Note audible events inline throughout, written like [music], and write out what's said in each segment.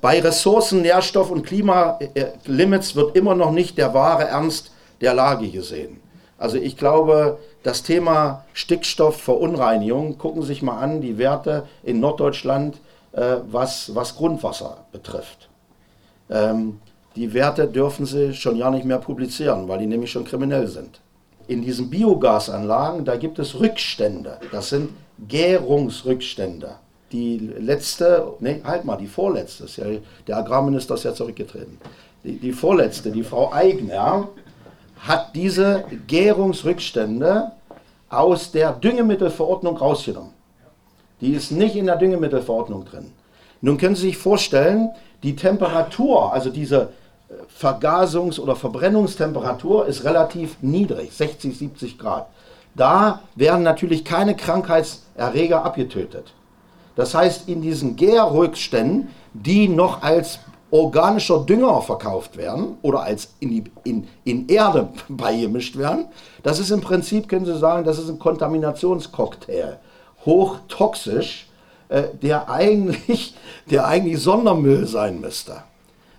Bei Ressourcen, Nährstoff und Klimalimits wird immer noch nicht der wahre Ernst der Lage gesehen. Also ich glaube, das Thema Stickstoffverunreinigung, gucken Sie sich mal an, die Werte in Norddeutschland, äh, was, was Grundwasser betrifft. Ähm, die Werte dürfen Sie schon ja nicht mehr publizieren, weil die nämlich schon kriminell sind. In diesen Biogasanlagen, da gibt es Rückstände. Das sind Gärungsrückstände. Die letzte, nee, halt mal, die vorletzte, ja, der Agrarminister ist ja zurückgetreten. Die, die vorletzte, die Frau Eigner, hat diese Gärungsrückstände aus der Düngemittelverordnung rausgenommen. Die ist nicht in der Düngemittelverordnung drin. Nun können Sie sich vorstellen, die Temperatur, also diese äh, Vergasungs- oder Verbrennungstemperatur ist relativ niedrig, 60, 70 Grad. Da werden natürlich keine Krankheitserreger abgetötet. Das heißt, in diesen Gärrückständen, die noch als organischer Dünger verkauft werden oder als in, die, in, in Erde [laughs] beigemischt werden, das ist im Prinzip, können Sie sagen, das ist ein Kontaminationscocktail. Hochtoxisch, äh, der, eigentlich, [laughs] der eigentlich Sondermüll sein müsste.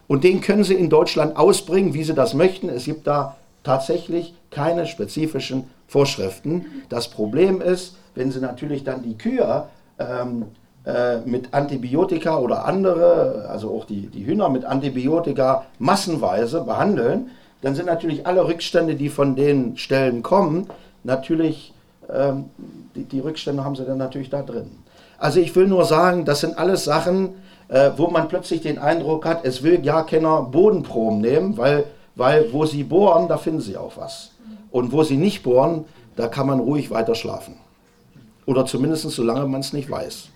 Und den können Sie in Deutschland ausbringen, wie Sie das möchten. Es gibt da tatsächlich keine spezifischen Vorschriften. Das Problem ist, wenn Sie natürlich dann die Kühe ähm, äh, mit Antibiotika oder andere, also auch die, die Hühner mit Antibiotika massenweise behandeln, dann sind natürlich alle Rückstände, die von den Stellen kommen, natürlich, ähm, die, die, Rückstände haben sie dann natürlich da drin. Also ich will nur sagen, das sind alles Sachen, äh, wo man plötzlich den Eindruck hat, es will ja keiner Bodenproben nehmen, weil, weil wo sie bohren, da finden sie auch was. Und wo sie nicht bohren, da kann man ruhig weiter schlafen. Oder zumindest solange man es nicht weiß.